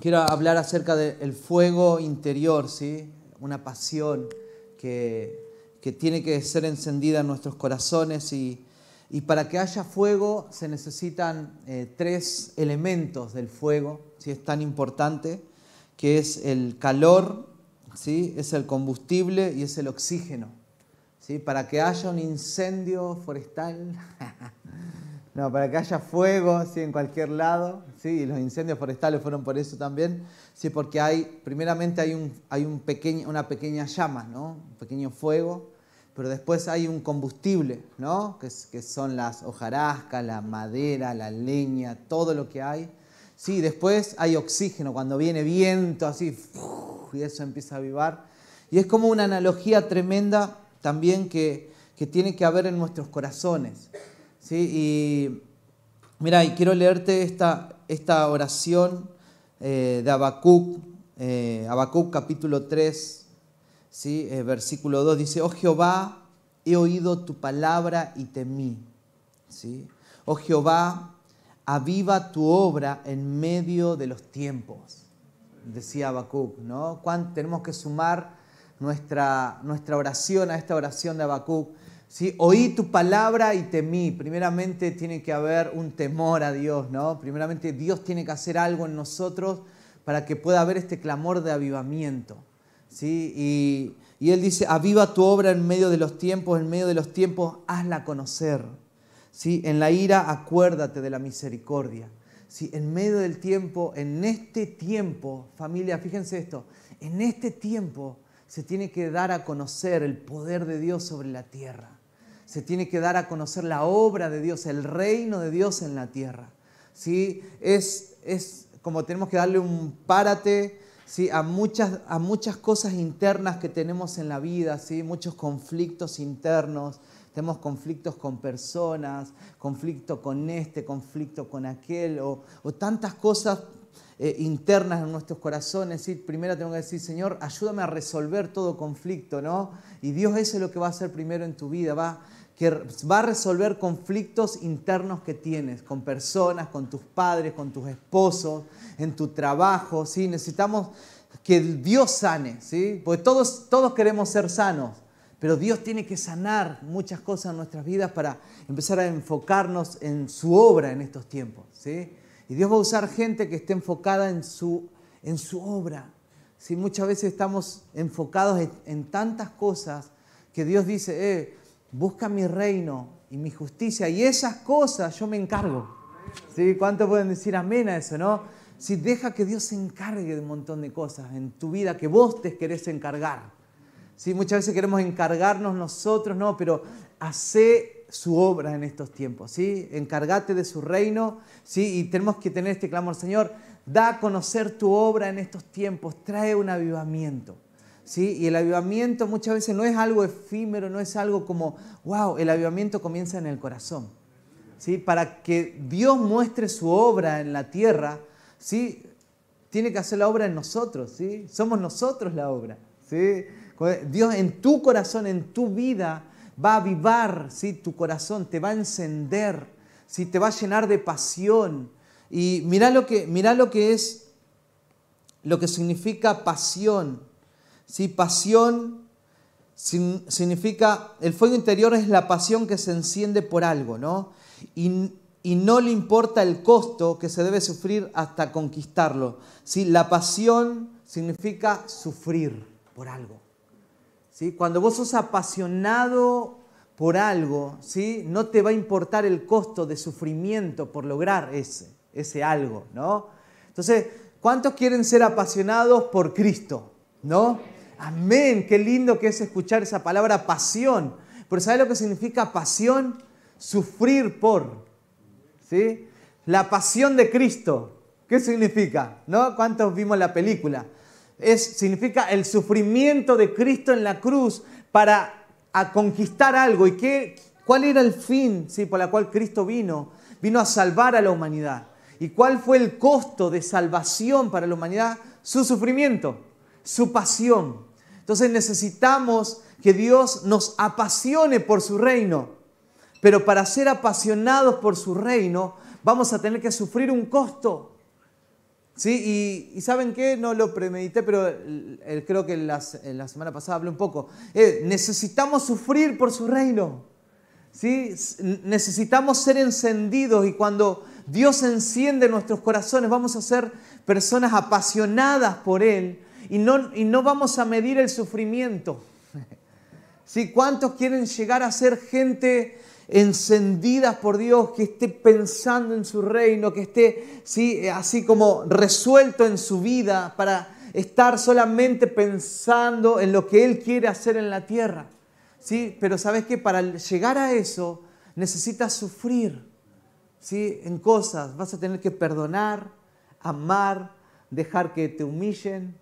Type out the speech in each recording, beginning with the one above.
quiero hablar acerca del fuego interior, ¿sí? Una pasión que, tiene que ser encendida en nuestros corazones y, para que haya fuego se necesitan eh, tres elementos del fuego, si es tan importante, que es el calor, ¿sí? es el combustible y es el oxígeno. ¿sí? Para que haya un incendio forestal, no, para que haya fuego ¿sí? en cualquier lado, ¿sí? y los incendios forestales fueron por eso también, ¿sí? porque hay, primeramente hay, un, hay un pequeño, una pequeña llama, ¿no? un pequeño fuego, pero después hay un combustible, ¿no? que, que son las hojarascas, la madera, la leña, todo lo que hay. Sí, después hay oxígeno, cuando viene viento así, y eso empieza a avivar. Y es como una analogía tremenda también que, tiene que haber en nuestros corazones. ¿Sí? Y mira, y quiero leerte esta, esta oración eh, de Habacuc, eh, capítulo 3, ¿sí? Eh, versículo 2, dice, oh Jehová, he oído tu palabra y temí. ¿sí? Oh Jehová, aviva tu obra en medio de los tiempos, decía Habacuc, ¿no? Tenemos que sumar nuestra, nuestra oración a esta oración de Habacuc. Oí tu palabra y temí. Primeramente tiene que haber un temor a Dios, ¿no? Primeramente Dios tiene que hacer algo en nosotros para que pueda haber este clamor de avivamiento. ¿sí? Y, Él dice, aviva tu obra en medio de los tiempos, en medio de los tiempos, hazla conocer. En la ira acuérdate de la misericordia. En medio del tiempo, en este tiempo, familia, fíjense esto, en este tiempo se tiene que dar a conocer el poder de Dios sobre la tierra. Se tiene que dar a conocer la obra de Dios, el reino de Dios en la tierra. ¿Sí? Es, es como tenemos que darle un párate ¿sí? a, muchas, a muchas cosas internas que tenemos en la vida, ¿sí? muchos conflictos internos, tenemos conflictos con personas, conflicto con este, conflicto con aquel, o, tantas cosas eh, internas en nuestros corazones. Primero tengo que decir, Señor, ayúdame a resolver todo conflicto, ¿no? Y Dios eso es lo que va a hacer primero en tu vida, va, que va a resolver conflictos internos que tienes con personas, con tus padres, con tus esposos, en tu trabajo, ¿sí? Necesitamos que Dios sane, ¿sí? Porque todos, todos queremos ser sanos. Pero Dios tiene que sanar muchas cosas en nuestras vidas para empezar a enfocarnos en su obra en estos tiempos. ¿sí? Y Dios va a usar gente que esté enfocada en su, en su obra. ¿sí? Muchas veces estamos enfocados en, tantas cosas que Dios dice, eh, busca mi reino y mi justicia y esas cosas yo me encargo. ¿Sí? ¿Cuántos pueden decir amén a eso? ¿no? Si deja que Dios se encargue de un montón de cosas en tu vida que vos te querés encargar. ¿sí? Muchas veces queremos encargarnos nosotros, no, pero hace su obra en estos tiempos, ¿sí? Encárgate de su reino, ¿sí? Y tenemos que tener este clamor, Señor, da a conocer tu obra en estos tiempos, trae un avivamiento. ¿Sí? Y el avivamiento muchas veces no es algo efímero, no es algo como, wow, el avivamiento comienza en el corazón. ¿Sí? Para que Dios muestre su obra en la tierra, ¿sí? tiene que hacer la obra en nosotros, ¿sí? somos nosotros la obra. ¿sí? Dios en tu corazón, en tu vida, va a avivar ¿sí? tu corazón, te va a encender, ¿sí? te va a llenar de pasión. Y mira lo que, mira lo que es, lo que significa pasión. ¿Sí? Pasión significa, el fuego interior es la pasión que se enciende por algo, ¿no? Y, no le importa el costo que se debe sufrir hasta conquistarlo. ¿sí? La pasión significa sufrir por algo. Cuando vos sos apasionado por algo, ¿sí? no te va a importar el costo de sufrimiento por lograr ese, ese algo. ¿no? Entonces, ¿cuántos quieren ser apasionados por Cristo? ¿No? Amén, qué lindo que es escuchar esa palabra pasión. Pero ¿sabes lo que significa pasión? Sufrir por. ¿Sí? La pasión de Cristo. ¿Qué significa? ¿No? ¿Cuántos vimos la película? es, significa el sufrimiento de Cristo en la cruz para conquistar algo. ¿Y qué, cuál era el fin ¿sí? por la cual Cristo vino? Vino a salvar a la humanidad. ¿Y cuál fue el costo de salvación para la humanidad? Su sufrimiento, su pasión. Entonces necesitamos que Dios nos apasione por su reino. Pero para ser apasionados por su reino vamos a tener que sufrir un costo. ¿Sí? Y, ¿saben qué? No lo premedité, pero creo que en la, semana pasada hablé un poco. Eh, necesitamos sufrir por su reino. ¿Sí? Necesitamos ser encendidos y cuando Dios enciende nuestros corazones vamos a ser personas apasionadas por Él y no, y no vamos a medir el sufrimiento. ¿Sí? ¿Cuántos quieren llegar a ser gente encendidas por Dios, que esté pensando en su reino, que esté ¿sí? así como resuelto en su vida para estar solamente pensando en lo que Él quiere hacer en la tierra. ¿sí? Pero sabes que para llegar a eso necesitas sufrir ¿sí? en cosas, vas a tener que perdonar, amar, dejar que te humillen,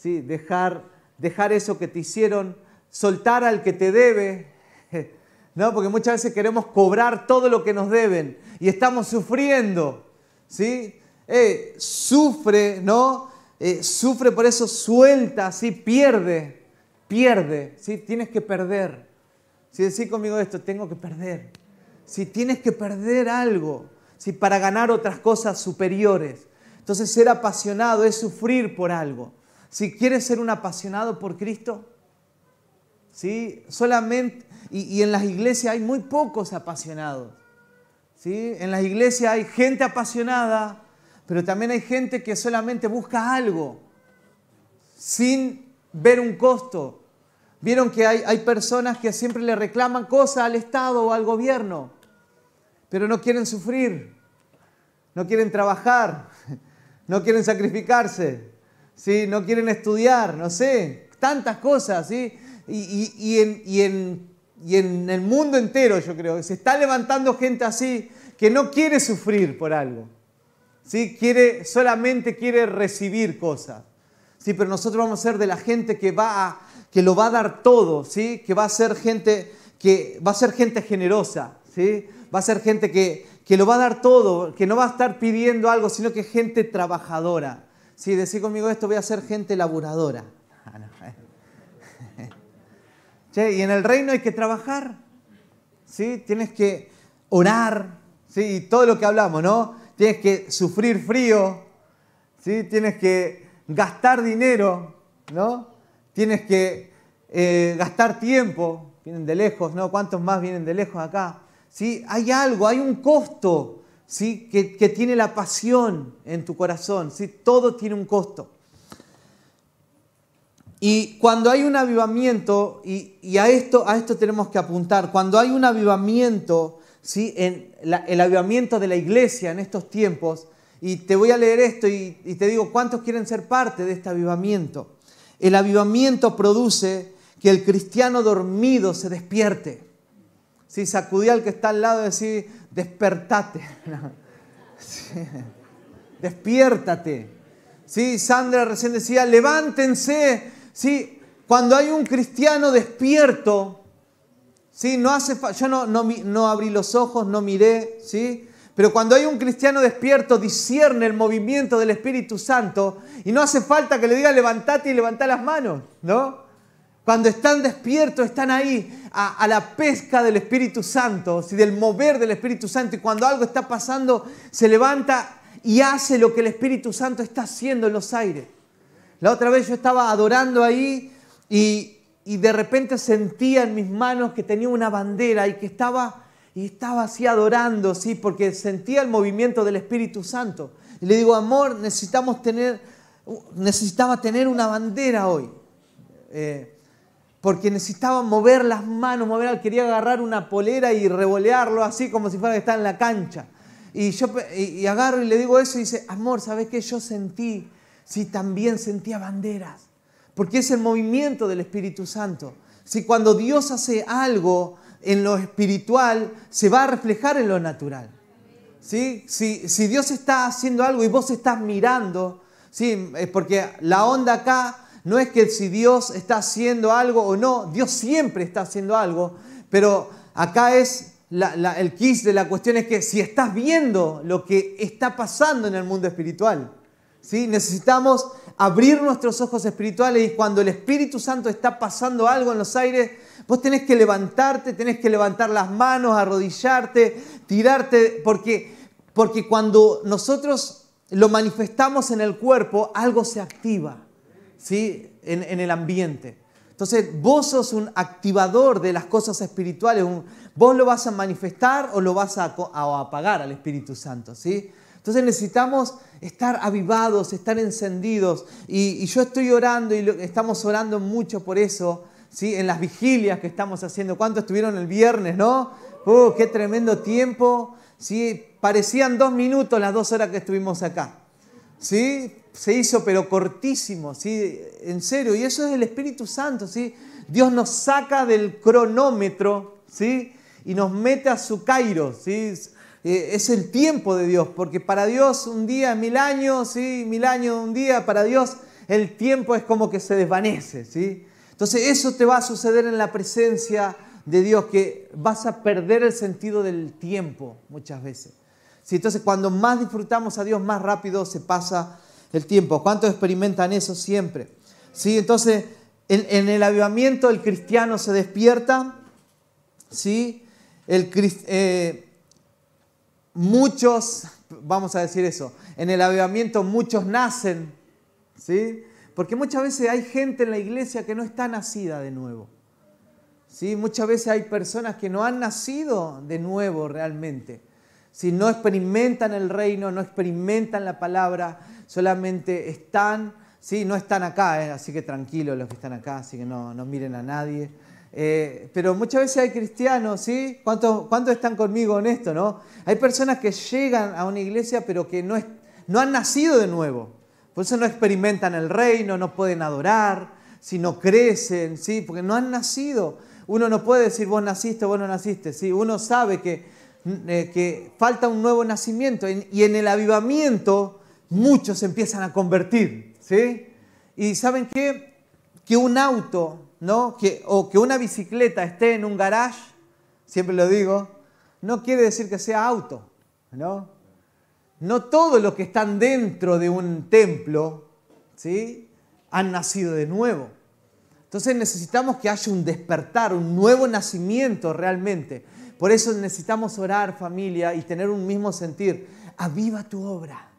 ¿sí? dejar, dejar eso que te hicieron, soltar al que te debe. ¿no? Porque muchas veces queremos cobrar todo lo que nos deben y estamos sufriendo, ¿sí? Eh, sufre, ¿no? Eh, sufre por eso, suelta, ¿sí? Pierde, pierde, ¿sí? Tienes que perder. Si decís conmigo esto, tengo que perder. Si tienes que perder algo, ¿sí? Para ganar otras cosas superiores. Entonces ser apasionado es sufrir por algo. Si quieres ser un apasionado por Cristo, ¿sí? Solamente y, en las iglesias hay muy pocos apasionados. ¿sí? En las iglesias hay gente apasionada, pero también hay gente que solamente busca algo sin ver un costo. Vieron que hay, hay personas que siempre le reclaman cosas al Estado o al gobierno, pero no quieren sufrir, no quieren trabajar, no quieren sacrificarse, ¿sí? no quieren estudiar, no sé, tantas cosas. ¿sí? y en y en el mundo entero yo creo se está levantando gente así que no quiere sufrir por algo. ¿sí? Quiere, solamente quiere recibir cosas. ¿sí? Pero nosotros vamos a ser de la gente que, va que lo va a dar todo, ¿sí? que va a ser gente, que va a ser gente generosa, ¿sí? va a ser gente que, que lo va a dar todo, que no va a estar pidiendo algo, sino que gente trabajadora. ¿Sí? Decir conmigo esto, voy a ser gente laburadora. y en el reino hay que trabajar, ¿sí? Tienes que orar, ¿sí? Y todo lo que hablamos, ¿no? Tienes que sufrir frío, ¿sí? Tienes que gastar dinero, ¿no? Tienes que eh, gastar tiempo, vienen de lejos, ¿no? ¿Cuántos más vienen de lejos acá? ¿Sí? Hay algo, hay un costo, ¿sí? Que, que tiene la pasión en tu corazón, ¿sí? Todo tiene un costo. Y cuando hay un avivamiento, y, a, esto, a esto tenemos que apuntar, cuando hay un avivamiento, ¿sí? en el avivamiento de la iglesia en estos tiempos, y te voy a leer esto y, te digo, ¿cuántos quieren ser parte de este avivamiento? El avivamiento produce que el cristiano dormido se despierte. ¿Sí? Sacudí al que está al lado y decir, despertate. Despiértate. ¿Sí? Sandra recién decía, levántense, ¿sí? Cuando hay un cristiano despierto, ¿sí? no hace yo no, no, abrí los ojos, no miré, ¿sí? pero cuando hay un cristiano despierto, discierne el movimiento del Espíritu Santo y no hace falta que le diga levantate y levanta las manos, ¿no? Cuando están despiertos, están ahí a, la pesca del Espíritu Santo, ¿sí? del mover del Espíritu Santo. Y cuando algo está pasando, se levanta y hace lo que el Espíritu Santo está haciendo en los aires. La otra vez yo estaba adorando ahí y, de repente sentía en mis manos que tenía una bandera y que estaba, y estaba así adorando, ¿sí? porque sentía el movimiento del Espíritu Santo. Y le digo, amor, necesitamos tener, necesitaba tener una bandera hoy. Eh, porque necesitaba mover las manos, mover, quería agarrar una polera y revolearlo así como si fuera que estaba en la cancha. Y yo y agarro y le digo eso y dice, amor, ¿sabes qué? Yo sentí si también sentía banderas, porque es el movimiento del Espíritu Santo. Si cuando Dios hace algo en lo espiritual, se va a reflejar en lo natural. ¿Sí? Si, si Dios está haciendo algo y vos estás mirando, ¿sí? porque la onda acá no es que si Dios está haciendo algo o no, Dios siempre está haciendo algo, pero acá es el kiss de la cuestión es que si estás viendo lo que está pasando en el mundo espiritual, Necesitamos abrir nuestros ojos espirituales y cuando el Espíritu Santo está pasando algo en los aires, vos tenés que levantarte, tenés que levantar las manos, arrodillarte, tirarte, porque, porque cuando nosotros lo manifestamos en el cuerpo, algo se activa ¿sí? en, el ambiente. Entonces, vos sos un activador de las cosas espirituales. vos lo vas a manifestar o lo vas a, apagar al Espíritu Santo. ¿sí? Entonces necesitamos estar avivados, estar encendidos. Y, yo estoy orando y estamos orando mucho por eso, ¿sí? en las vigilias que estamos haciendo. ¿Cuántos estuvieron el viernes, no? ¡Uh, qué tremendo tiempo! ¿sí? Parecían dos minutos las dos horas que estuvimos acá. ¿sí? Se hizo pero cortísimo, ¿sí? En serio, y eso es el Espíritu Santo, ¿sí? Dios nos saca del cronómetro, ¿sí? Y nos mete a su Cairo, ¿sí? Eh, es el tiempo de Dios, porque para Dios un día mil años, ¿sí? Mil años un día, para Dios el tiempo es como que se desvanece, ¿sí? Entonces eso te va a suceder en la presencia de Dios, que vas a perder el sentido del tiempo muchas veces. Entonces, cuando más disfrutamos a Dios, más rápido se pasa el tiempo. ¿Cuántos experimentan eso siempre? ¿Sí? Entonces, en, el avivamiento el cristiano se despierta. ¿sí? Eh, muchos, vamos a decir eso, en el avivamiento muchos nacen. ¿sí? Porque muchas veces hay gente en la iglesia que no está nacida de nuevo. ¿sí? Muchas veces hay personas que no han nacido de nuevo realmente si no experimentan el reino, no experimentan la palabra, solamente están, ¿sí? no están acá, ¿eh? así que tranquilos los que están acá, así que no, no miren a nadie. Eh, pero muchas veces hay cristianos, ¿sí? ¿Cuántos, ¿Cuántos, están conmigo en esto, no? Hay personas que llegan a una iglesia pero que no, es, no han nacido de nuevo. Por eso no experimentan el reino, no pueden adorar, si no crecen, ¿sí? Porque no han nacido. Uno no puede decir vos naciste, vos no naciste, ¿sí? Uno sabe que eh, que falta un nuevo nacimiento y en el avivamiento muchos empiezan a convertir, ¿sí? Y ¿saben qué? Que un auto, ¿no? Que, o que una bicicleta esté en un garage, siempre lo digo, no quiere decir que sea auto, ¿no? No todos los que están dentro de un templo, ¿sí? Han nacido de nuevo. Entonces necesitamos que haya un despertar, un nuevo nacimiento realmente. Por eso necesitamos orar familia y tener un mismo sentir. Aviva tu obra.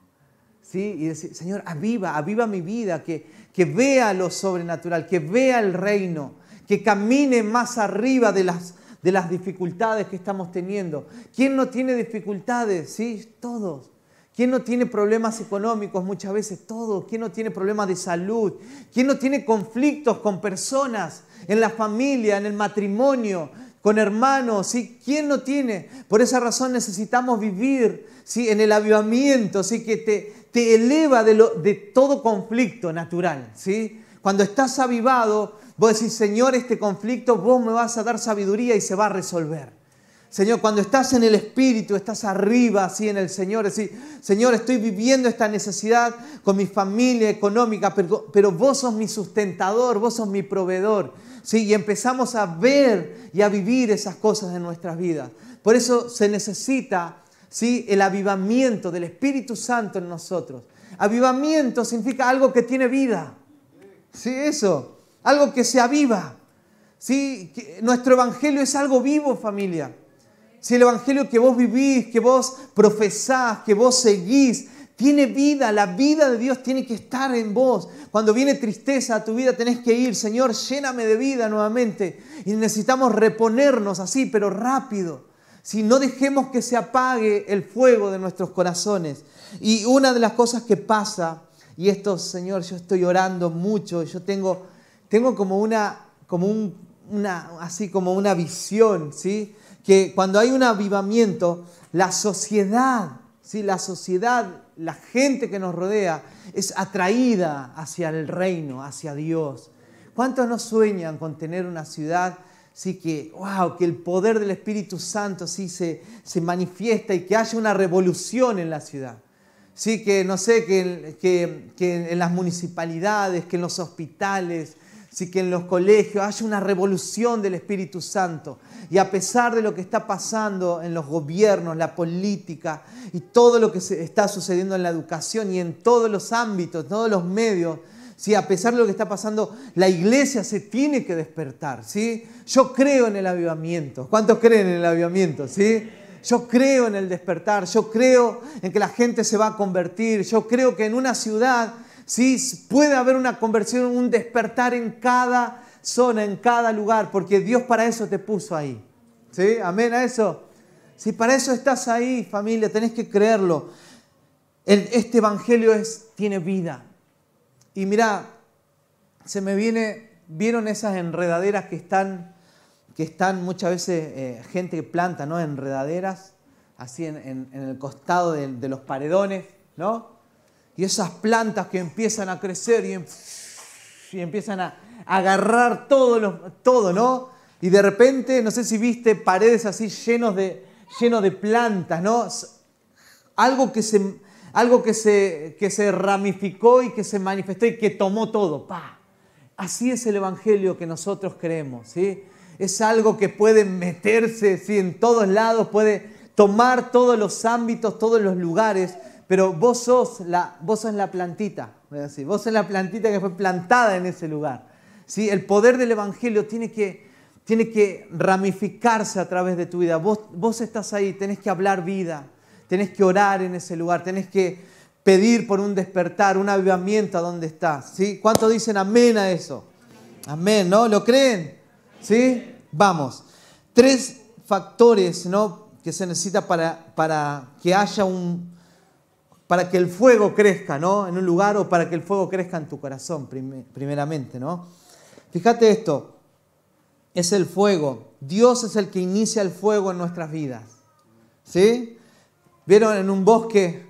¿Sí? Y decir, Señor, aviva, aviva mi vida, que, que vea lo sobrenatural, que vea el reino, que camine más arriba de las, de las dificultades que estamos teniendo. ¿Quién no tiene dificultades? Sí, todos. ¿Quién no tiene problemas económicos muchas veces? Todos. ¿Quién no tiene problemas de salud? ¿Quién no tiene conflictos con personas en la familia, en el matrimonio? con hermanos, ¿sí? ¿Quién no tiene? Por esa razón necesitamos vivir ¿sí? en el avivamiento, ¿sí? que te, te eleva de, todo conflicto natural. ¿sí? Cuando estás avivado, vos decís, Señor, este conflicto vos me vas a dar sabiduría y se va a resolver. Señor, cuando estás en el Espíritu, estás arriba, así en el Señor, decir, Señor, estoy viviendo esta necesidad con mi familia económica, pero, pero vos sos mi sustentador, vos sos mi proveedor. ¿sí? Y empezamos a ver y a vivir esas cosas en nuestras vidas. Por eso se necesita ¿sí? el avivamiento del Espíritu Santo en nosotros. Avivamiento significa algo que tiene vida. Sí, eso. Algo que se aviva. ¿Sí? nuestro evangelio es algo vivo, familia. Si el evangelio que vos vivís, que vos profesás, que vos seguís, tiene vida, la vida de Dios tiene que estar en vos. Cuando viene tristeza a tu vida tenés que ir, Señor, lléname de vida nuevamente. Y necesitamos reponernos así, pero rápido. Si no dejemos que se apague el fuego de nuestros corazones. Y una de las cosas que pasa, y esto, Señor, yo estoy orando mucho, yo tengo, tengo como una, como una, así como una visión, ¿sí? Que cuando hay un avivamiento, la sociedad, ¿sí? La sociedad la gente que nos rodea es atraída hacia el reino, hacia Dios. ¿Cuántos no sueñan con tener una ciudad sí que, wow, que el poder del Espíritu Santo sí se, se manifiesta y que haya una revolución en la ciudad? Sí, que no sé, que, que, que en las municipalidades, que en los hospitales, sí que en los colegios haya una revolución del Espíritu Santo. Y a pesar de lo que está pasando en los gobiernos, la política y todo lo que está sucediendo en la educación y en todos los ámbitos, todos los medios, ¿sí? a pesar de lo que está pasando, la iglesia se tiene que despertar. ¿sí? Yo creo en el avivamiento. ¿Cuántos creen en el avivamiento? ¿sí? Yo creo en el despertar, yo creo en que la gente se va a convertir, yo creo que en una ciudad sí puede haber una conversión, un despertar en cada zona, en cada lugar, porque Dios para eso te puso ahí. ¿Sí? Amén a eso. Si para eso estás ahí, familia, tenés que creerlo. este evangelio es, tiene vida. Y mira, se me viene, ¿vieron esas enredaderas que están que están muchas veces eh, gente que planta ¿no? enredaderas, así en, el costado de, los paredones, ¿no? Y esas plantas que empiezan a crecer y, empiezan a agarrar todo, todo, ¿no? Y de repente, no sé si viste paredes así llenos de, llenos de plantas, ¿no? Algo que se, algo que se, que se ramificó y que se manifestó y que tomó todo. ¡Pah! Así es el Evangelio que nosotros creemos, ¿sí? es algo que puede meterse ¿sí? en todos lados, puede tomar todos los ámbitos, todos los lugares, pero vos sos la, vos sos la plantita, vos sos la plantita que fue plantada en ese lugar. ¿sí? El poder del Evangelio tiene que, tiene que ramificarse a través de tu vida. Vos, vos estás ahí, tenés que hablar vida, tenés que orar en ese lugar, tenés que pedir por un despertar, un avivamiento a donde estás. ¿sí? ¿Cuántos dicen amén a eso? Amén, ¿no? ¿Lo creen? ¿Sí? Vamos. Tres factores ¿no? que se necesita para, para que haya un. para que el fuego crezca ¿no? en un lugar o para que el fuego crezca en tu corazón, primeramente. ¿no? Fíjate esto. Es el fuego. Dios es el que inicia el fuego en nuestras vidas. ¿Sí? ¿Vieron en un bosque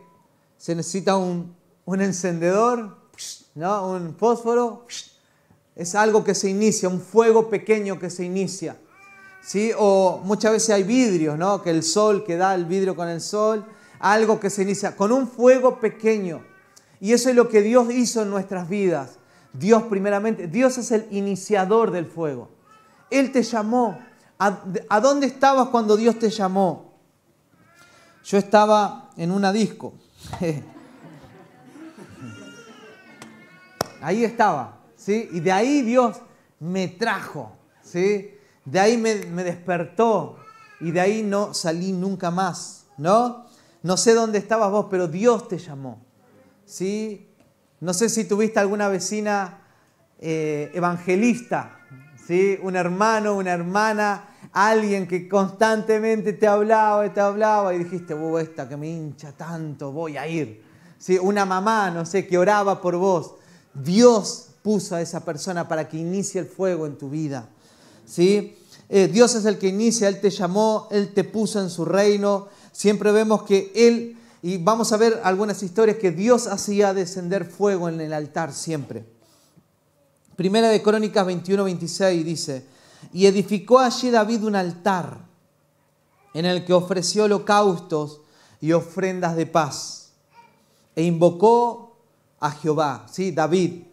se necesita un, un encendedor, ¿no? un fósforo? Es algo que se inicia, un fuego pequeño que se inicia. ¿sí? O muchas veces hay vidrios, ¿no? que el sol, que da el vidrio con el sol, algo que se inicia con un fuego pequeño. Y eso es lo que Dios hizo en nuestras vidas. Dios primeramente, Dios es el iniciador del fuego. Él te llamó. ¿A, ¿A, dónde estabas cuando Dios te llamó? Yo estaba en una disco. Ahí estaba. Y de ahí Dios me trajo, ¿sí? De ahí me, despertó y de ahí no salí nunca más, ¿no? No sé dónde estabas vos, pero Dios te llamó, ¿sí? No sé si tuviste alguna vecina eh, evangelista, ¿sí? Un hermano, una hermana, alguien que constantemente te hablaba y te hablaba y dijiste, esta que me hincha tanto, voy a ir. ¿Sí? Una mamá, no sé, que oraba por vos. Dios puso a esa persona para que inicie el fuego en tu vida. ¿sí? Eh, Dios es el que inicia, Él te llamó, Él te puso en su reino. Siempre vemos que Él, y vamos a ver algunas historias que Dios hacía descender fuego en el altar siempre. Primera de Crónicas 21, 26 dice, y edificó allí David un altar en el que ofreció holocaustos y ofrendas de paz. E invocó a Jehová, ¿sí? David,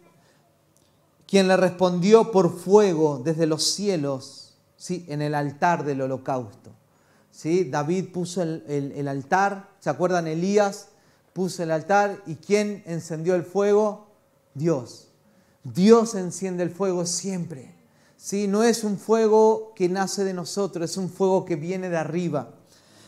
quien le respondió por fuego desde los cielos ¿sí? en el altar del holocausto. ¿sí? David puso el, altar, ¿se acuerdan? Elías puso el altar y ¿quién encendió el fuego? Dios. Dios enciende el fuego siempre. ¿Sí? No es un fuego que nace de nosotros, es un fuego que viene de arriba.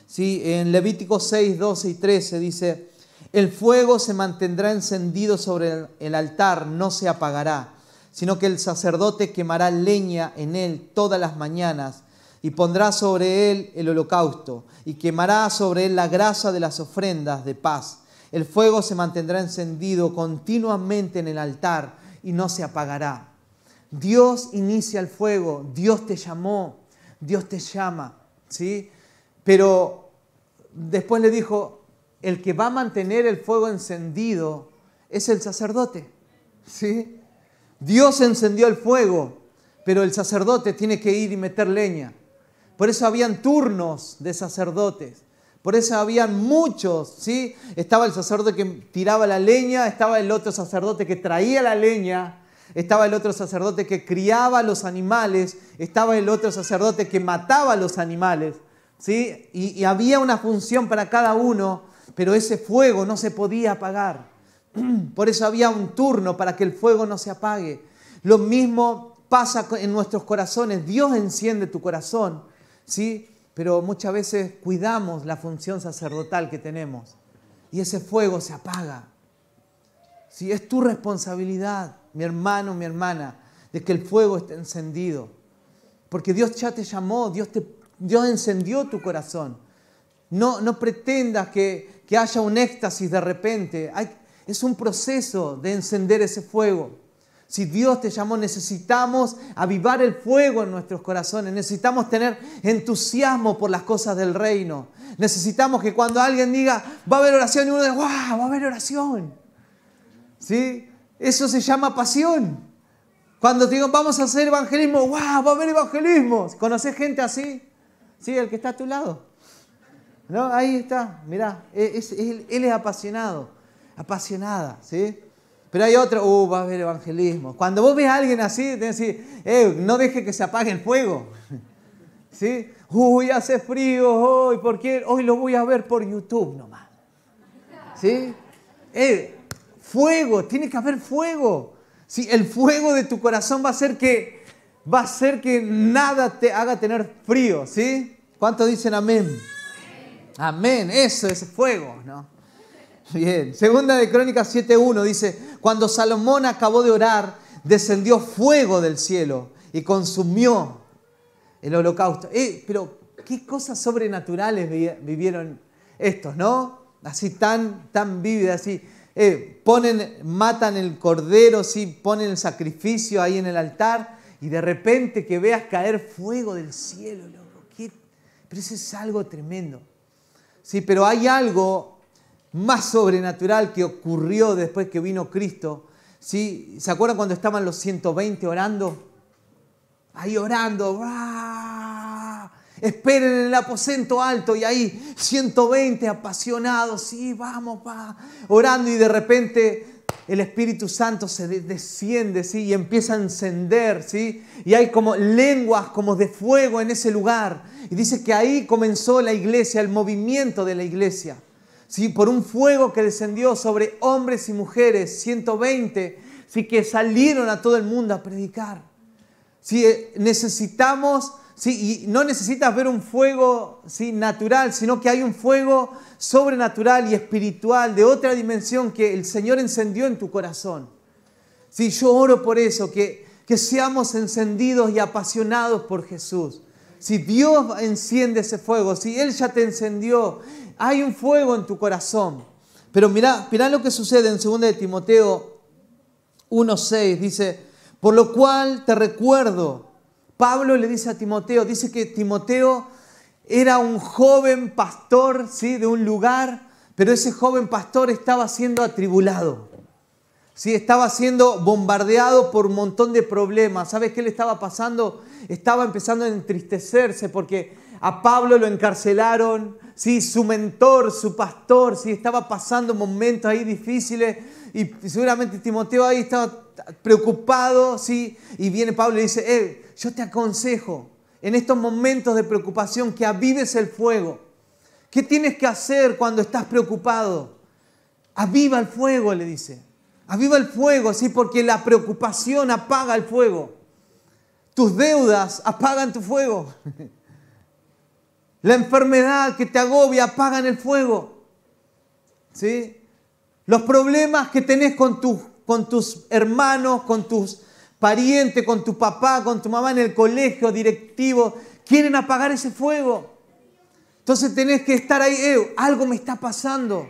¿sí? En Levítico 6, 12 y 13 dice, el fuego se mantendrá encendido sobre el altar, no se apagará sino que el sacerdote quemará leña en él todas las mañanas y pondrá sobre él el holocausto y quemará sobre él la grasa de las ofrendas de paz. El fuego se mantendrá encendido continuamente en el altar y no se apagará. Dios inicia el fuego, Dios te llamó, Dios te llama, ¿sí? Pero después le dijo, el que va a mantener el fuego encendido es el sacerdote, ¿sí? Dios encendió el fuego, pero el sacerdote tiene que ir y meter leña. Por eso habían turnos de sacerdotes. Por eso habían muchos, ¿sí? Estaba el sacerdote que tiraba la leña, estaba el otro sacerdote que traía la leña, estaba el otro sacerdote que criaba los animales, estaba el otro sacerdote que mataba los animales, ¿sí? Y, y había una función para cada uno, pero ese fuego no se podía apagar. Por eso había un turno para que el fuego no se apague. Lo mismo pasa en nuestros corazones. Dios enciende tu corazón, ¿sí? pero muchas veces cuidamos la función sacerdotal que tenemos y ese fuego se apaga. Si es tu responsabilidad, mi hermano, mi hermana, de que el fuego esté encendido, porque Dios ya te llamó, Dios, te, Dios encendió tu corazón. No, no pretendas que, que haya un éxtasis de repente. Es un proceso de encender ese fuego. Si Dios te llamó, necesitamos avivar el fuego en nuestros corazones. Necesitamos tener entusiasmo por las cosas del reino. Necesitamos que cuando alguien diga, va a haber oración, y uno diga, ¡wow! Va a haber oración. ¿Sí? Eso se llama pasión. Cuando te digo, vamos a hacer evangelismo, ¡wow! Va a haber evangelismo. ¿Conoces gente así? ¿Sí? El que está a tu lado. ¿No? Ahí está, mirá, él es apasionado, apasionada, ¿sí? Pero hay otro, uh, va a haber evangelismo. Cuando vos ves a alguien así, te decís, eh, no deje que se apague el fuego. ¿Sí? Uy, hace frío hoy, ¿por qué? Hoy lo voy a ver por YouTube nomás. ¿Sí? Eh, fuego, tiene que haber fuego. ¿Sí? El fuego de tu corazón va a hacer que, va a hacer que nada te haga tener frío. ¿Sí? ¿Cuántos dicen amén? Amén, eso es fuego, ¿no? Bien, segunda de Crónicas 7.1 dice, cuando Salomón acabó de orar, descendió fuego del cielo y consumió el holocausto. Eh, pero qué cosas sobrenaturales vivieron estos, ¿no? Así tan, tan vívidas, así. Eh, ponen, matan el cordero, ¿sí? ponen el sacrificio ahí en el altar y de repente que veas caer fuego del cielo, pero eso es algo tremendo. Sí, pero hay algo más sobrenatural que ocurrió después que vino Cristo. ¿Sí? ¿Se acuerdan cuando estaban los 120 orando? Ahí orando. Esperen en el aposento alto y ahí 120 apasionados. Sí, vamos, va. Orando y de repente el Espíritu Santo se desciende, ¿sí? Y empieza a encender, ¿sí? Y hay como lenguas como de fuego en ese lugar. Y dice que ahí comenzó la iglesia, el movimiento de la iglesia por un fuego que descendió sobre hombres y mujeres, 120, ¿sí? que salieron a todo el mundo a predicar. ¿Sí? Eh, necesitamos, ¿sí? y no necesitas ver un fuego ¿sí? natural, sino que hay un fuego sobrenatural y espiritual de otra dimensión que el Señor encendió en tu corazón. ¿Sí? Yo oro por eso, que, que seamos encendidos y apasionados por Jesús. Si Dios enciende ese fuego, si Él ya te encendió hay un fuego en tu corazón. Pero mira, mira lo que sucede en 2 de Timoteo 1.6. Dice, por lo cual te recuerdo, Pablo le dice a Timoteo, dice que Timoteo era un joven pastor ¿sí? de un lugar, pero ese joven pastor estaba siendo atribulado. ¿sí? Estaba siendo bombardeado por un montón de problemas. ¿Sabes qué le estaba pasando? Estaba empezando a entristecerse porque a Pablo lo encarcelaron, ¿sí? su mentor, su pastor, ¿sí? estaba pasando momentos ahí difíciles y seguramente Timoteo ahí estaba preocupado, ¿sí? y viene Pablo y dice, eh, yo te aconsejo en estos momentos de preocupación que avives el fuego. ¿Qué tienes que hacer cuando estás preocupado? Aviva el fuego, le dice. Aviva el fuego, ¿sí? porque la preocupación apaga el fuego. Tus deudas apagan tu fuego. La enfermedad que te agobia apaga en el fuego. ¿Sí? Los problemas que tenés con, con tus hermanos, con tus parientes, con tu papá, con tu mamá en el colegio directivo, quieren apagar ese fuego. Entonces tenés que estar ahí, eh, algo me está pasando.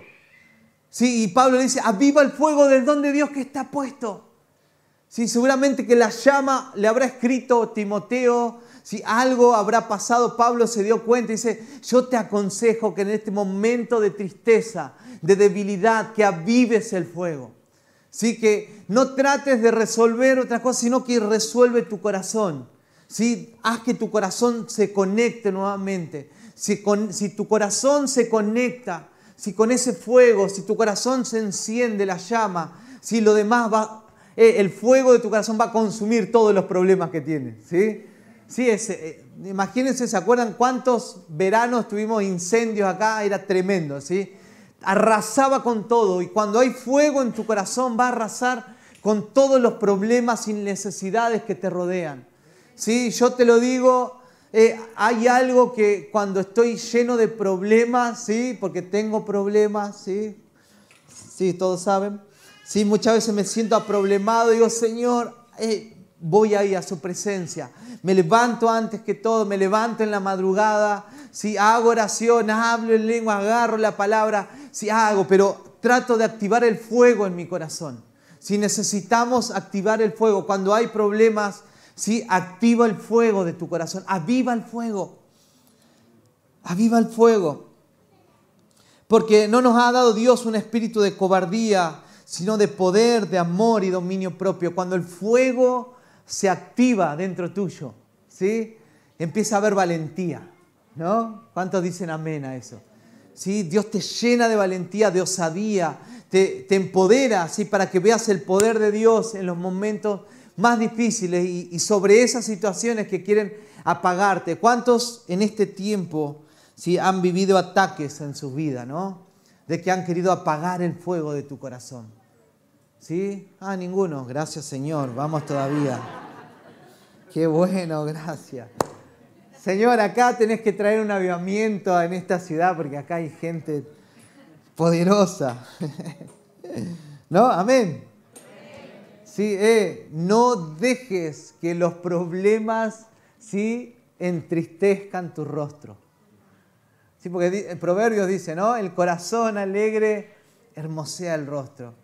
¿Sí? Y Pablo dice, aviva el fuego del don de Dios que está puesto. ¿Sí? Seguramente que la llama le habrá escrito Timoteo, si algo habrá pasado, Pablo se dio cuenta y dice, yo te aconsejo que en este momento de tristeza, de debilidad, que avives el fuego. ¿Sí? Que no trates de resolver otra cosa, sino que resuelve tu corazón. ¿Sí? Haz que tu corazón se conecte nuevamente. Si, si tu corazón se conecta, si con ese fuego, si tu corazón se enciende la llama, si lo demás va, eh, el fuego de tu corazón va a consumir todos los problemas que tienes. ¿sí? Sí, eh, imagínense, ¿se acuerdan cuántos veranos tuvimos incendios acá? Era tremendo, ¿sí? Arrasaba con todo y cuando hay fuego en tu corazón va a arrasar con todos los problemas y necesidades que te rodean. ¿Sí? Yo te lo digo Eh, hay algo que cuando estoy lleno de problemas, ¿sí? Porque tengo problemas, ¿sí? Sí, todos saben. Sí, muchas veces me siento aproblemado digo, Señor, eh, voy ahí a su presencia. Me levanto antes que todo, me levanto en la madrugada, si hago oración, hablo en lengua, agarro la palabra, si hago, pero trato de activar el fuego en mi corazón. Si necesitamos activar el fuego, cuando hay problemas, si activa el fuego de tu corazón, aviva el fuego. Aviva el fuego. Porque no nos ha dado Dios un espíritu de cobardía, sino de poder, de amor y dominio propio. Cuando el fuego se activa dentro tuyo, ¿sí? Empieza a haber valentía, ¿no? ¿Cuántos dicen amén a eso? ¿Sí? Dios te llena de valentía, de osadía, te, te empodera, ¿sí? Para que veas el poder de Dios en los momentos más difíciles y, sobre esas situaciones que quieren apagarte. ¿Cuántos en este tiempo ¿sí? han vivido ataques en su vida, ¿no? De que han querido apagar el fuego de tu corazón. ¿Sí? Ah, ninguno. Gracias Señor. Vamos todavía. Qué bueno, gracias. Señor, acá tenés que traer un avivamiento en esta ciudad porque acá hay gente poderosa. ¿No? Amén. Sí, eh, no dejes que los problemas ¿sí? entristezcan tu rostro. Sí, porque el proverbio dice, ¿no? El corazón alegre hermosea el rostro.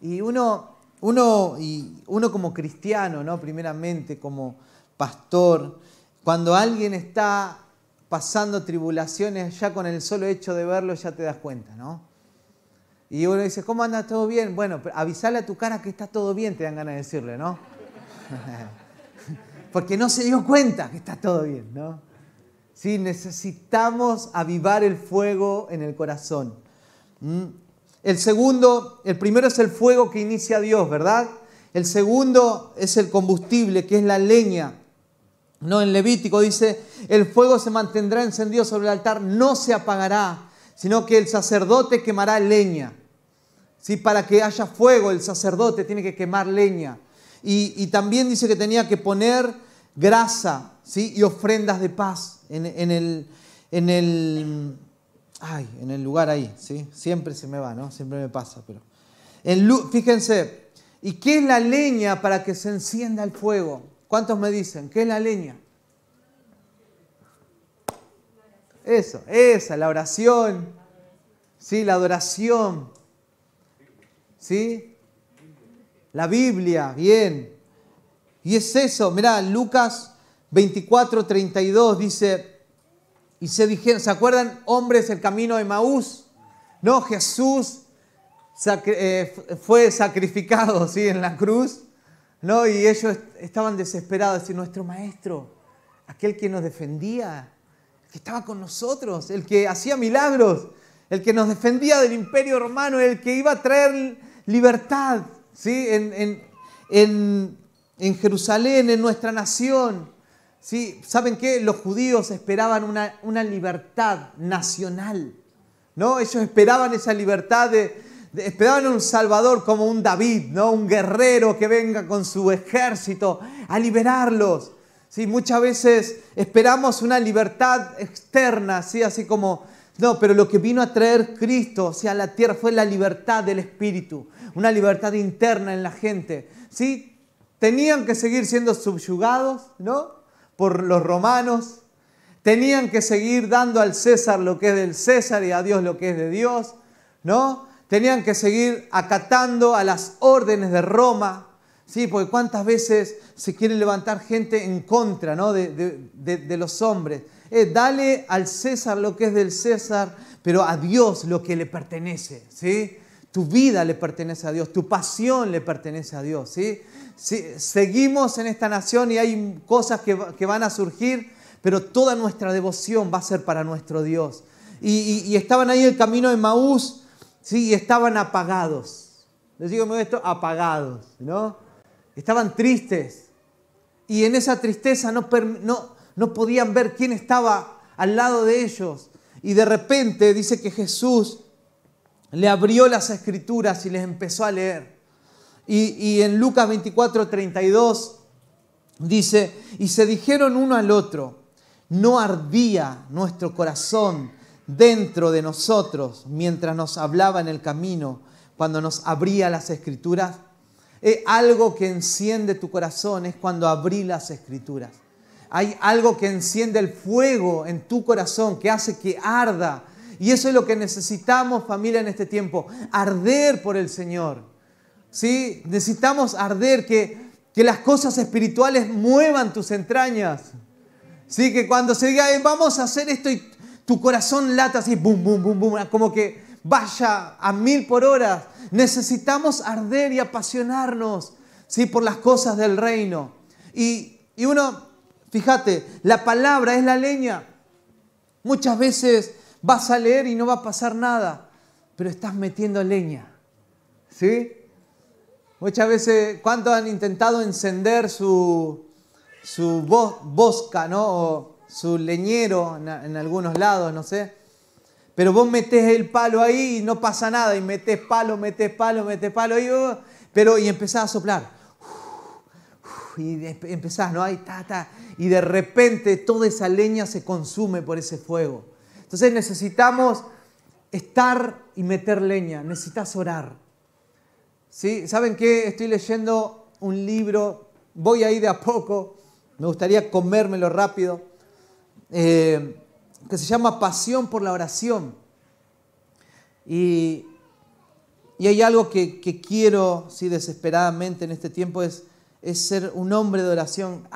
Y uno, uno, y uno como cristiano, ¿no? Primeramente, como pastor, cuando alguien está pasando tribulaciones, ya con el solo hecho de verlo ya te das cuenta, ¿no? Y uno dice, ¿cómo anda todo bien? Bueno, avisale a tu cara que está todo bien, te dan ganas de decirle, ¿no? Porque no se dio cuenta que está todo bien, ¿no? Sí, necesitamos avivar el fuego en el corazón. El segundo, el primero es el fuego que inicia Dios, ¿verdad? El segundo es el combustible, que es la leña. No, en Levítico dice, el fuego se mantendrá encendido sobre el altar, no se apagará, sino que el sacerdote quemará leña. ¿Sí? Para que haya fuego, el sacerdote tiene que quemar leña. Y, también dice que tenía que poner grasa ¿sí? y ofrendas de paz en, el, en, el, ay, en el lugar ahí. ¿sí? Siempre se me va, ¿no? Siempre me pasa. Pero en, fíjense, ¿y qué es la leña para que se encienda el fuego? ¿Cuántos me dicen? ¿Qué es la leña? Eso, esa, la oración, ¿sí? La adoración, ¿sí? La Biblia, bien. Y es eso, mirá, Lucas 24, 32 dice, y se dijeron, ¿se acuerdan hombres el camino de Maús? No, Jesús eh, fue sacrificado, ¿sí? En la cruz ¿no? Y ellos estaban desesperados, y nuestro maestro, aquel que nos defendía, que estaba con nosotros, el que hacía milagros, el que nos defendía del imperio romano, el que iba a traer libertad ¿sí? en, en, Jerusalén, en nuestra nación. ¿Sí? ¿Saben qué? Los judíos esperaban una, una libertad nacional. ¿no? Ellos esperaban esa libertad de, esperaban un Salvador como un David, ¿no? un guerrero que venga con su ejército a liberarlos. ¿sí? Muchas veces esperamos una libertad externa, ¿sí? así como, no, pero lo que vino a traer Cristo sea, a la tierra fue la libertad del Espíritu, una libertad interna en la gente. ¿sí? Tenían que seguir siendo subyugados ¿no? Por los romanos, tenían que seguir dando al César lo que es del César y a Dios lo que es de Dios, ¿no? tenían que seguir acatando a las órdenes de Roma, ¿sí? porque cuántas veces se quiere levantar gente en contra ¿no? de, los hombres. Eh, dale al César lo que es del César, pero a Dios lo que le pertenece. ¿sí? Tu vida le pertenece a Dios, tu pasión le pertenece a Dios. ¿sí? seguimos en esta nación y hay cosas que, van a surgir, pero toda nuestra devoción va a ser para nuestro Dios. Y, y estaban ahí el camino de Maús Sí, estaban apagados. Les digo esto, apagados, ¿no? Estaban tristes. Y en esa tristeza no, no, no podían ver quién estaba al lado de ellos. Y de repente dice que Jesús le abrió las escrituras y les empezó a leer. Y, en Lucas 24, 32 dice, y se dijeron uno al otro, no ardía nuestro corazón dentro de nosotros mientras nos hablaba en el camino, cuando nos abría las escrituras. Es algo que enciende tu corazón, es cuando abrí las escrituras. Hay algo que enciende el fuego en tu corazón, que hace que arda. Y eso es lo que necesitamos, familia, en este tiempo, arder por el Señor. ¿Sí? Necesitamos arder, que, que las cosas espirituales muevan tus entrañas. ¿Sí? Que cuando se diga, vamos a hacer esto y tu corazón lata así, boom, boom, boom, boom, como que vaya a mil por hora. Necesitamos arder y apasionarnos ¿sí? por las cosas del reino. Y, y uno, fíjate, la palabra es la leña. Muchas veces vas a leer y no va a pasar nada, pero estás metiendo leña. ¿Sí? Muchas veces, ¿cuántos han intentado encender su, su bosca, ¿no? O su leñero en, en algunos lados, no sé? Pero vos metés el palo ahí y no pasa nada, y metés palo, metés palo, metés palo, y, oh, pero, y empezás a soplar. Y empezás, ¿no? Ahí, ta, y de repente toda esa leña se consume por ese fuego. Entonces necesitamos estar y meter leña, necesitas orar. ¿Sí? ¿Saben qué? Estoy leyendo un libro, voy ahí de a poco, me gustaría comérmelo rápido. Eh, que se llama Pasión por la Oración. Y, hay algo que, quiero, sí, desesperadamente en este tiempo, es, es ser un hombre de oración,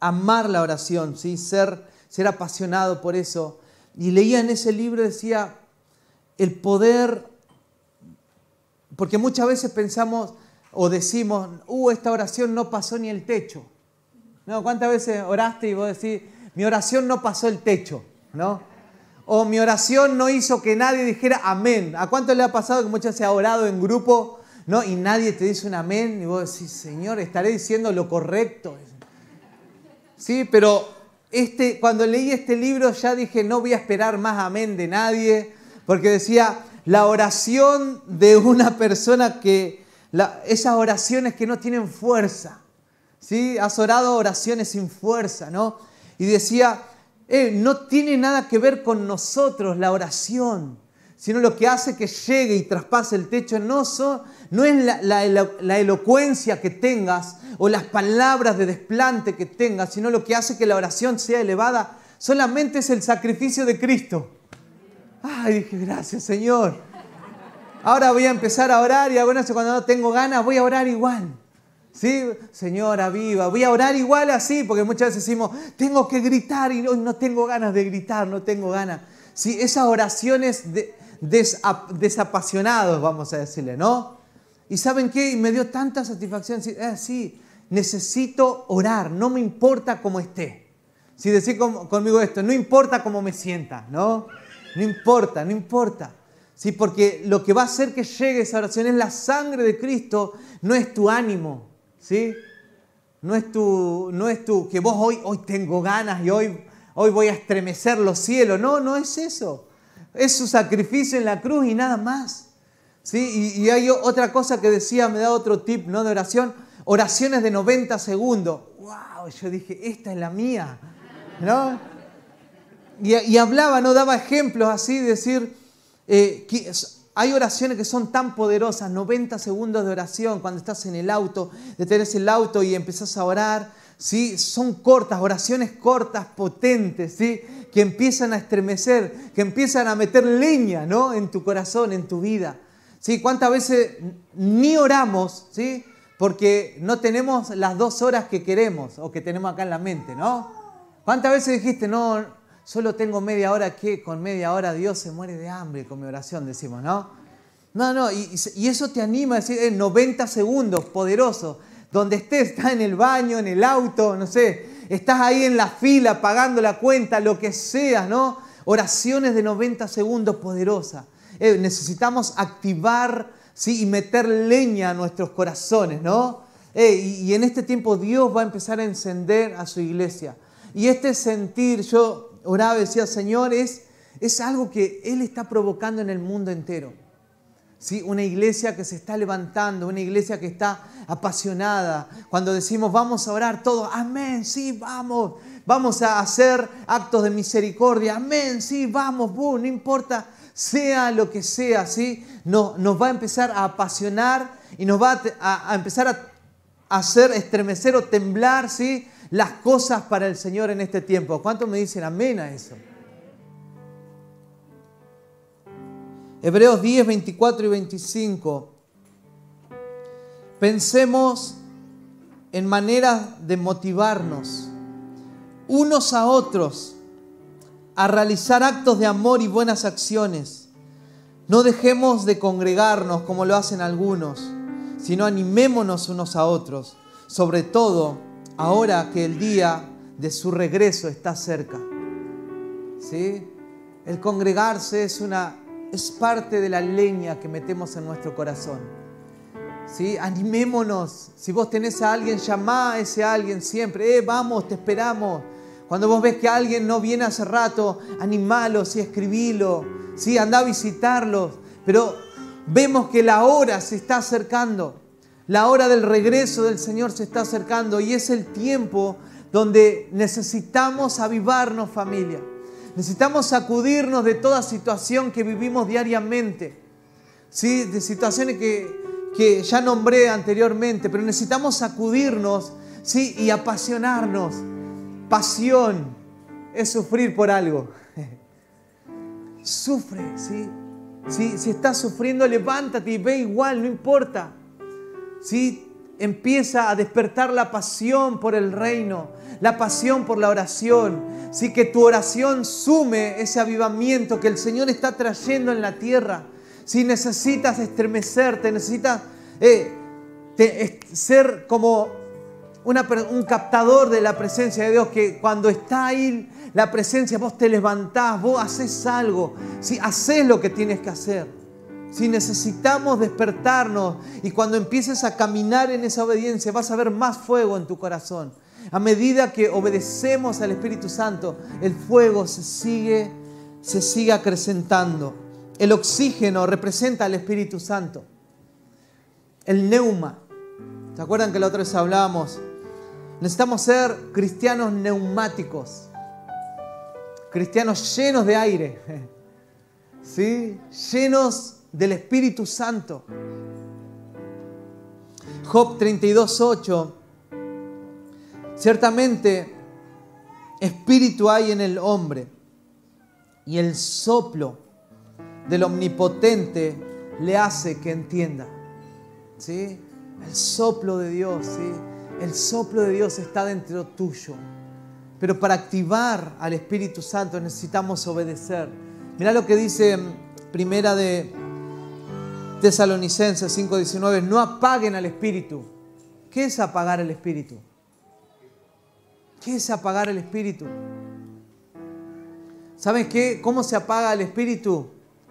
amar la oración, ¿sí? ser, ser apasionado por eso. Y leía en ese libro, decía, el poder, porque muchas veces pensamos o decimos, uh, esta oración no pasó ni el techo. ¿No? ¿Cuántas veces oraste y vos decís, mi oración no pasó el techo? ¿no? O mi oración no hizo que nadie dijera amén. ¿A cuánto le ha pasado que muchas se ha orado en grupo, ¿no? Y nadie te dice un amén y vos decís, Señor, estaré diciendo lo correcto. Sí, pero este, cuando leí este libro ya dije, no voy a esperar más amén de nadie, porque decía, la oración de una persona que, esas oraciones que no tienen fuerza, ¿sí? Has orado oraciones sin fuerza, ¿no? Y decía, eh, no tiene nada que ver con nosotros la oración, sino lo que hace que llegue y traspase el techo no, no es la, elocuencia que tengas o las palabras de desplante que tengas, sino lo que hace que la oración sea elevada solamente es el sacrificio de Cristo. Ay, dije, gracias Señor. Ahora voy a empezar a orar y bueno, cuando no tengo ganas voy a orar igual. ¿Sí? Señora, viva, voy a orar igual así, porque muchas veces decimos, tengo que gritar y hoy no tengo ganas de gritar, no tengo ganas. ¿Sí? Esas oraciones desapasionados, vamos a decirle, ¿no? Y ¿saben qué? Y me dio tanta satisfacción, eh, sí, necesito orar, no me importa cómo esté. Si decir conmigo esto, no importa cómo me sienta, ¿no? No importa, no importa. Sí, porque lo que va a hacer que llegue esa oración es la sangre de Cristo, no es tu ánimo, ¿sí? No es tu, no es tu, que vos hoy, hoy tengo ganas y hoy, hoy voy a estremecer los cielos. No, no es eso. Es su sacrificio en la cruz y nada más. ¿sí? Y, hay otra cosa que decía, me da otro tip ¿no? de oración, oraciones de 90 segundos. ¡Wow! Yo dije, esta es la mía. ¿No? Y, hablaba, ¿no? Daba ejemplos así, decir, eh, hay oraciones que son tan poderosas, 90 segundos de oración cuando estás en el auto, detenes el auto y empezás a orar. ¿Sí? Son cortas, oraciones cortas, potentes, ¿sí? que empiezan a estremecer, que empiezan a meter leña ¿no? en tu corazón, en tu vida. ¿sí? ¿Cuántas veces ni oramos ¿sí? porque no tenemos las dos horas que queremos o que tenemos acá en la mente? ¿no? ¿Cuántas veces dijiste, no, solo tengo media hora que con media hora Dios se muere de hambre con mi oración, decimos, ¿no? No, no, y, eso te anima a decir, en 90 segundos, poderoso, donde estés, estás en el baño, en el auto, no sé, estás ahí en la fila pagando la cuenta, lo que sea, ¿no? Oraciones de 90 segundos poderosas. Eh, necesitamos activar ¿sí? y meter leña a nuestros corazones, ¿no? Eh, y, en este tiempo Dios va a empezar a encender a su iglesia. Y este sentir, yo oraba decía, Señor, es, algo que Él está provocando en el mundo entero. ¿Sí? Una iglesia que se está levantando, una iglesia que está apasionada. Cuando decimos vamos a orar todo, amén, sí, vamos, vamos a hacer actos de misericordia. Amén, sí, vamos, no importa, sea lo que sea, ¿sí? No, nos va a empezar a apasionar y nos va a, a empezar a hacer estremecer o temblar, ¿sí? Las cosas para el Señor en este tiempo. ¿Cuántos me dicen amén a eso? Hebreos 10, 24 y 25. Pensemos en maneras de motivarnos unos a otros a realizar actos de amor y buenas acciones. No dejemos de congregarnos como lo hacen algunos, sino animémonos unos a otros, sobre todo ahora que el día de su regreso está cerca. ¿Sí? El congregarse es una es parte de la leña que metemos en nuestro corazón. ¿Sí? Animémonos. Si vos tenés a alguien, llamá a ese alguien siempre. Eh, vamos, te esperamos. Cuando vos ves que alguien no viene hace rato, animalo, sí, escribilo, sí, anda a visitarlos. Pero vemos que la hora se está acercando. La hora del regreso del Señor se está acercando y es el tiempo donde necesitamos avivarnos familia. Necesitamos sacudirnos de toda situación que vivimos diariamente, ¿sí? de situaciones que, que ya nombré anteriormente, pero necesitamos sacudirnos ¿sí? y apasionarnos. Pasión es sufrir por algo. Sufre, ¿sí? Si estás sufriendo, levántate y ve igual, no importa. ¿Sí? Empieza a despertar la pasión por el reino, la pasión por la oración. Sí, que tu oración sume ese avivamiento que el Señor está trayendo en la tierra. Si necesitas estremecerte, necesitas eh, ser como un captador de la presencia de Dios, que cuando está ahí la presencia, vos te levantás, vos haces algo, si haces lo que tienes que hacer. Si necesitamos despertarnos y cuando empieces a caminar en esa obediencia vas a ver más fuego en tu corazón. A medida que obedecemos al Espíritu Santo, el fuego se sigue, se sigue acrecentando. El oxígeno representa al Espíritu Santo. El neuma. ¿Se acuerdan que la otra vez hablábamos? Necesitamos ser cristianos neumáticos. Cristianos llenos de aire. ¿Sí? Llenos del Espíritu Santo. Job 32.8 Ciertamente, espíritu hay en el hombre y el soplo del omnipotente le hace que entienda. ¿Sí? El soplo de Dios, ¿sí? El soplo de Dios está dentro tuyo. Pero para activar al Espíritu Santo necesitamos obedecer. Mira lo que dice Primera de Tesalonicenses 5:19, no apaguen al Espíritu. ¿Qué es apagar el Espíritu? ¿Qué es apagar el espíritu? ¿Sabes qué? ¿Cómo se apaga el espíritu?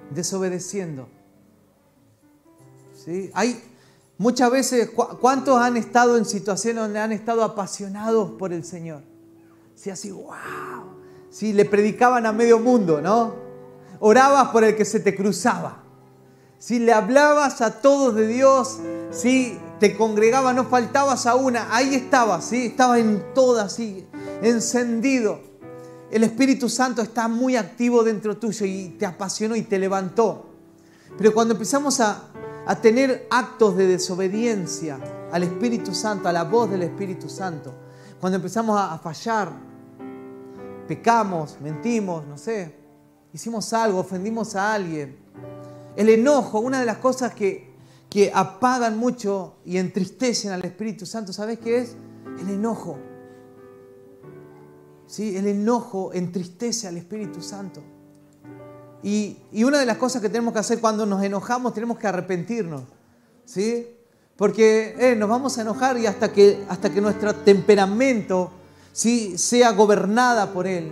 Desobedeciendo. ¿Sí? Hay muchas veces, ¿cuántos han estado en situaciones donde han estado apasionados por el Señor? Sí, así, wow. Sí, le predicaban a medio mundo, ¿no? Orabas por el que se te cruzaba. Si le hablabas a todos de Dios, si te congregaba, no faltabas a una, ahí estabas, ¿sí? estaba en todas, ¿sí? encendido. El Espíritu Santo está muy activo dentro tuyo y te apasionó y te levantó. Pero cuando empezamos a, tener actos de desobediencia al Espíritu Santo, a la voz del Espíritu Santo, cuando empezamos a fallar, pecamos, mentimos, no sé, hicimos algo, ofendimos a alguien, el enojo, una de las cosas que, que apagan mucho y entristecen al Espíritu Santo, ¿sabes qué es? El enojo. ¿Sí? El enojo entristece al Espíritu Santo. Y, una de las cosas que tenemos que hacer cuando nos enojamos, tenemos que arrepentirnos. ¿sí? Porque eh, nos vamos a enojar y hasta que, hasta que nuestro temperamento ¿sí? sea gobernada por Él.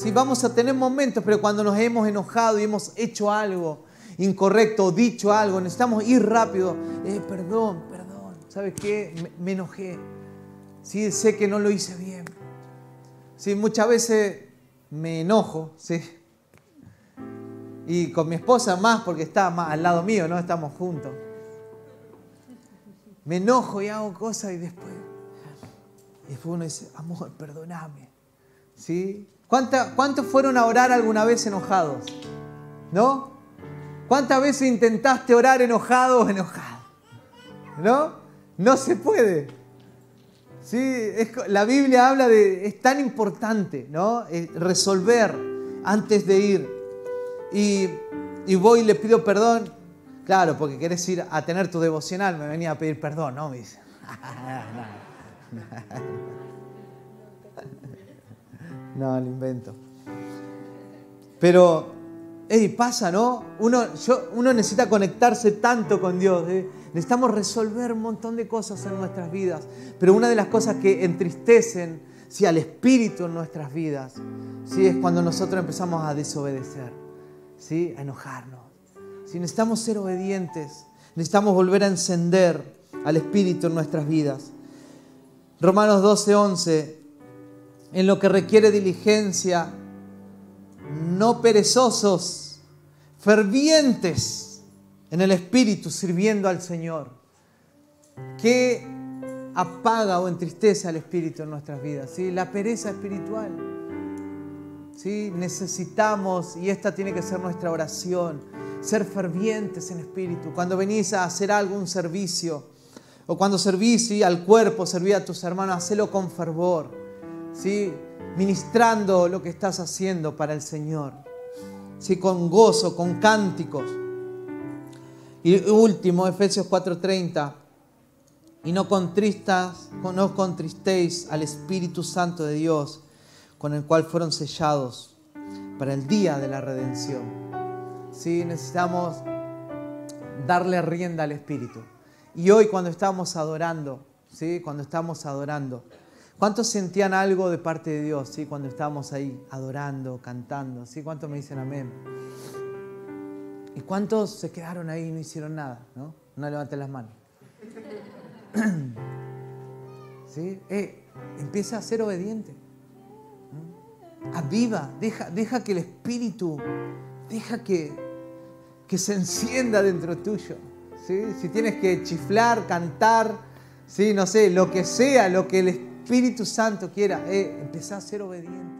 ¿sí? Vamos a tener momentos, pero cuando nos hemos enojado y hemos hecho algo incorrecto, dicho algo, necesitamos ir rápido. Eh, perdón, perdón, ¿sabes qué? Me, enojé. Sí, sé que no lo hice bien. Sí, muchas veces me enojo, sí. Y con mi esposa más porque está más al lado mío, ¿no? Estamos juntos. Me enojo y hago cosas y después, y después uno dice, amor, perdóname. ¿Sí? ¿Cuántos fueron a orar alguna vez enojados? ¿No? ¿Cuántas veces intentaste orar enojado o enojado? ¿No? No se puede. ¿Sí? la Biblia habla de, es tan importante, ¿no? Eh, resolver antes de ir. Y, y voy y le pido perdón. Claro, porque querés ir a tener tu devocional, me venía a pedir perdón, ¿no? Me dice. No, lo invento. Pero, hey, pasa, ¿no? Uno, uno necesita conectarse tanto con Dios. ¿eh? Necesitamos resolver un montón de cosas en nuestras vidas. Pero una de las cosas que entristecen ¿sí? al espíritu en nuestras vidas ¿sí? es cuando nosotros empezamos a desobedecer, ¿sí? a enojarnos. Si necesitamos ser obedientes, necesitamos volver a encender al espíritu en nuestras vidas. Romanos 12, 11 en lo que requiere diligencia, no perezosos, fervientes en el Espíritu, sirviendo al Señor. ¿Qué apaga o entristece al Espíritu en nuestras vidas? ¿Sí? La pereza espiritual. ¿Sí? Necesitamos, y esta tiene que ser nuestra oración, ser fervientes en espíritu. Cuando venís a hacer algún servicio, o cuando servís al cuerpo, serví a tus hermanos, hacelo con fervor ¿sí? Ministrando lo que estás haciendo para el Señor, ¿sí? con gozo, con cánticos. Y último, Efesios 4:30, y no, contristas, no contristéis al Espíritu Santo de Dios, con el cual fueron sellados para el día de la redención. ¿Sí? Necesitamos darle rienda al Espíritu. Y hoy cuando estamos adorando, ¿sí? cuando estamos adorando, ¿Cuántos sentían algo de parte de Dios ¿sí? cuando estábamos ahí adorando, cantando? ¿sí? ¿Cuántos me dicen amén? ¿Y cuántos se quedaron ahí y no hicieron nada? No, no levanten las manos. ¿Sí? Eh, empieza a ser obediente. Aviva, deja, deja que el Espíritu, deja que, que se encienda dentro tuyo. ¿sí? Si tienes que chiflar, cantar, ¿sí? no sé, lo que sea, lo que el Espíritu Santo quiera, eh, empezar a ser obediente.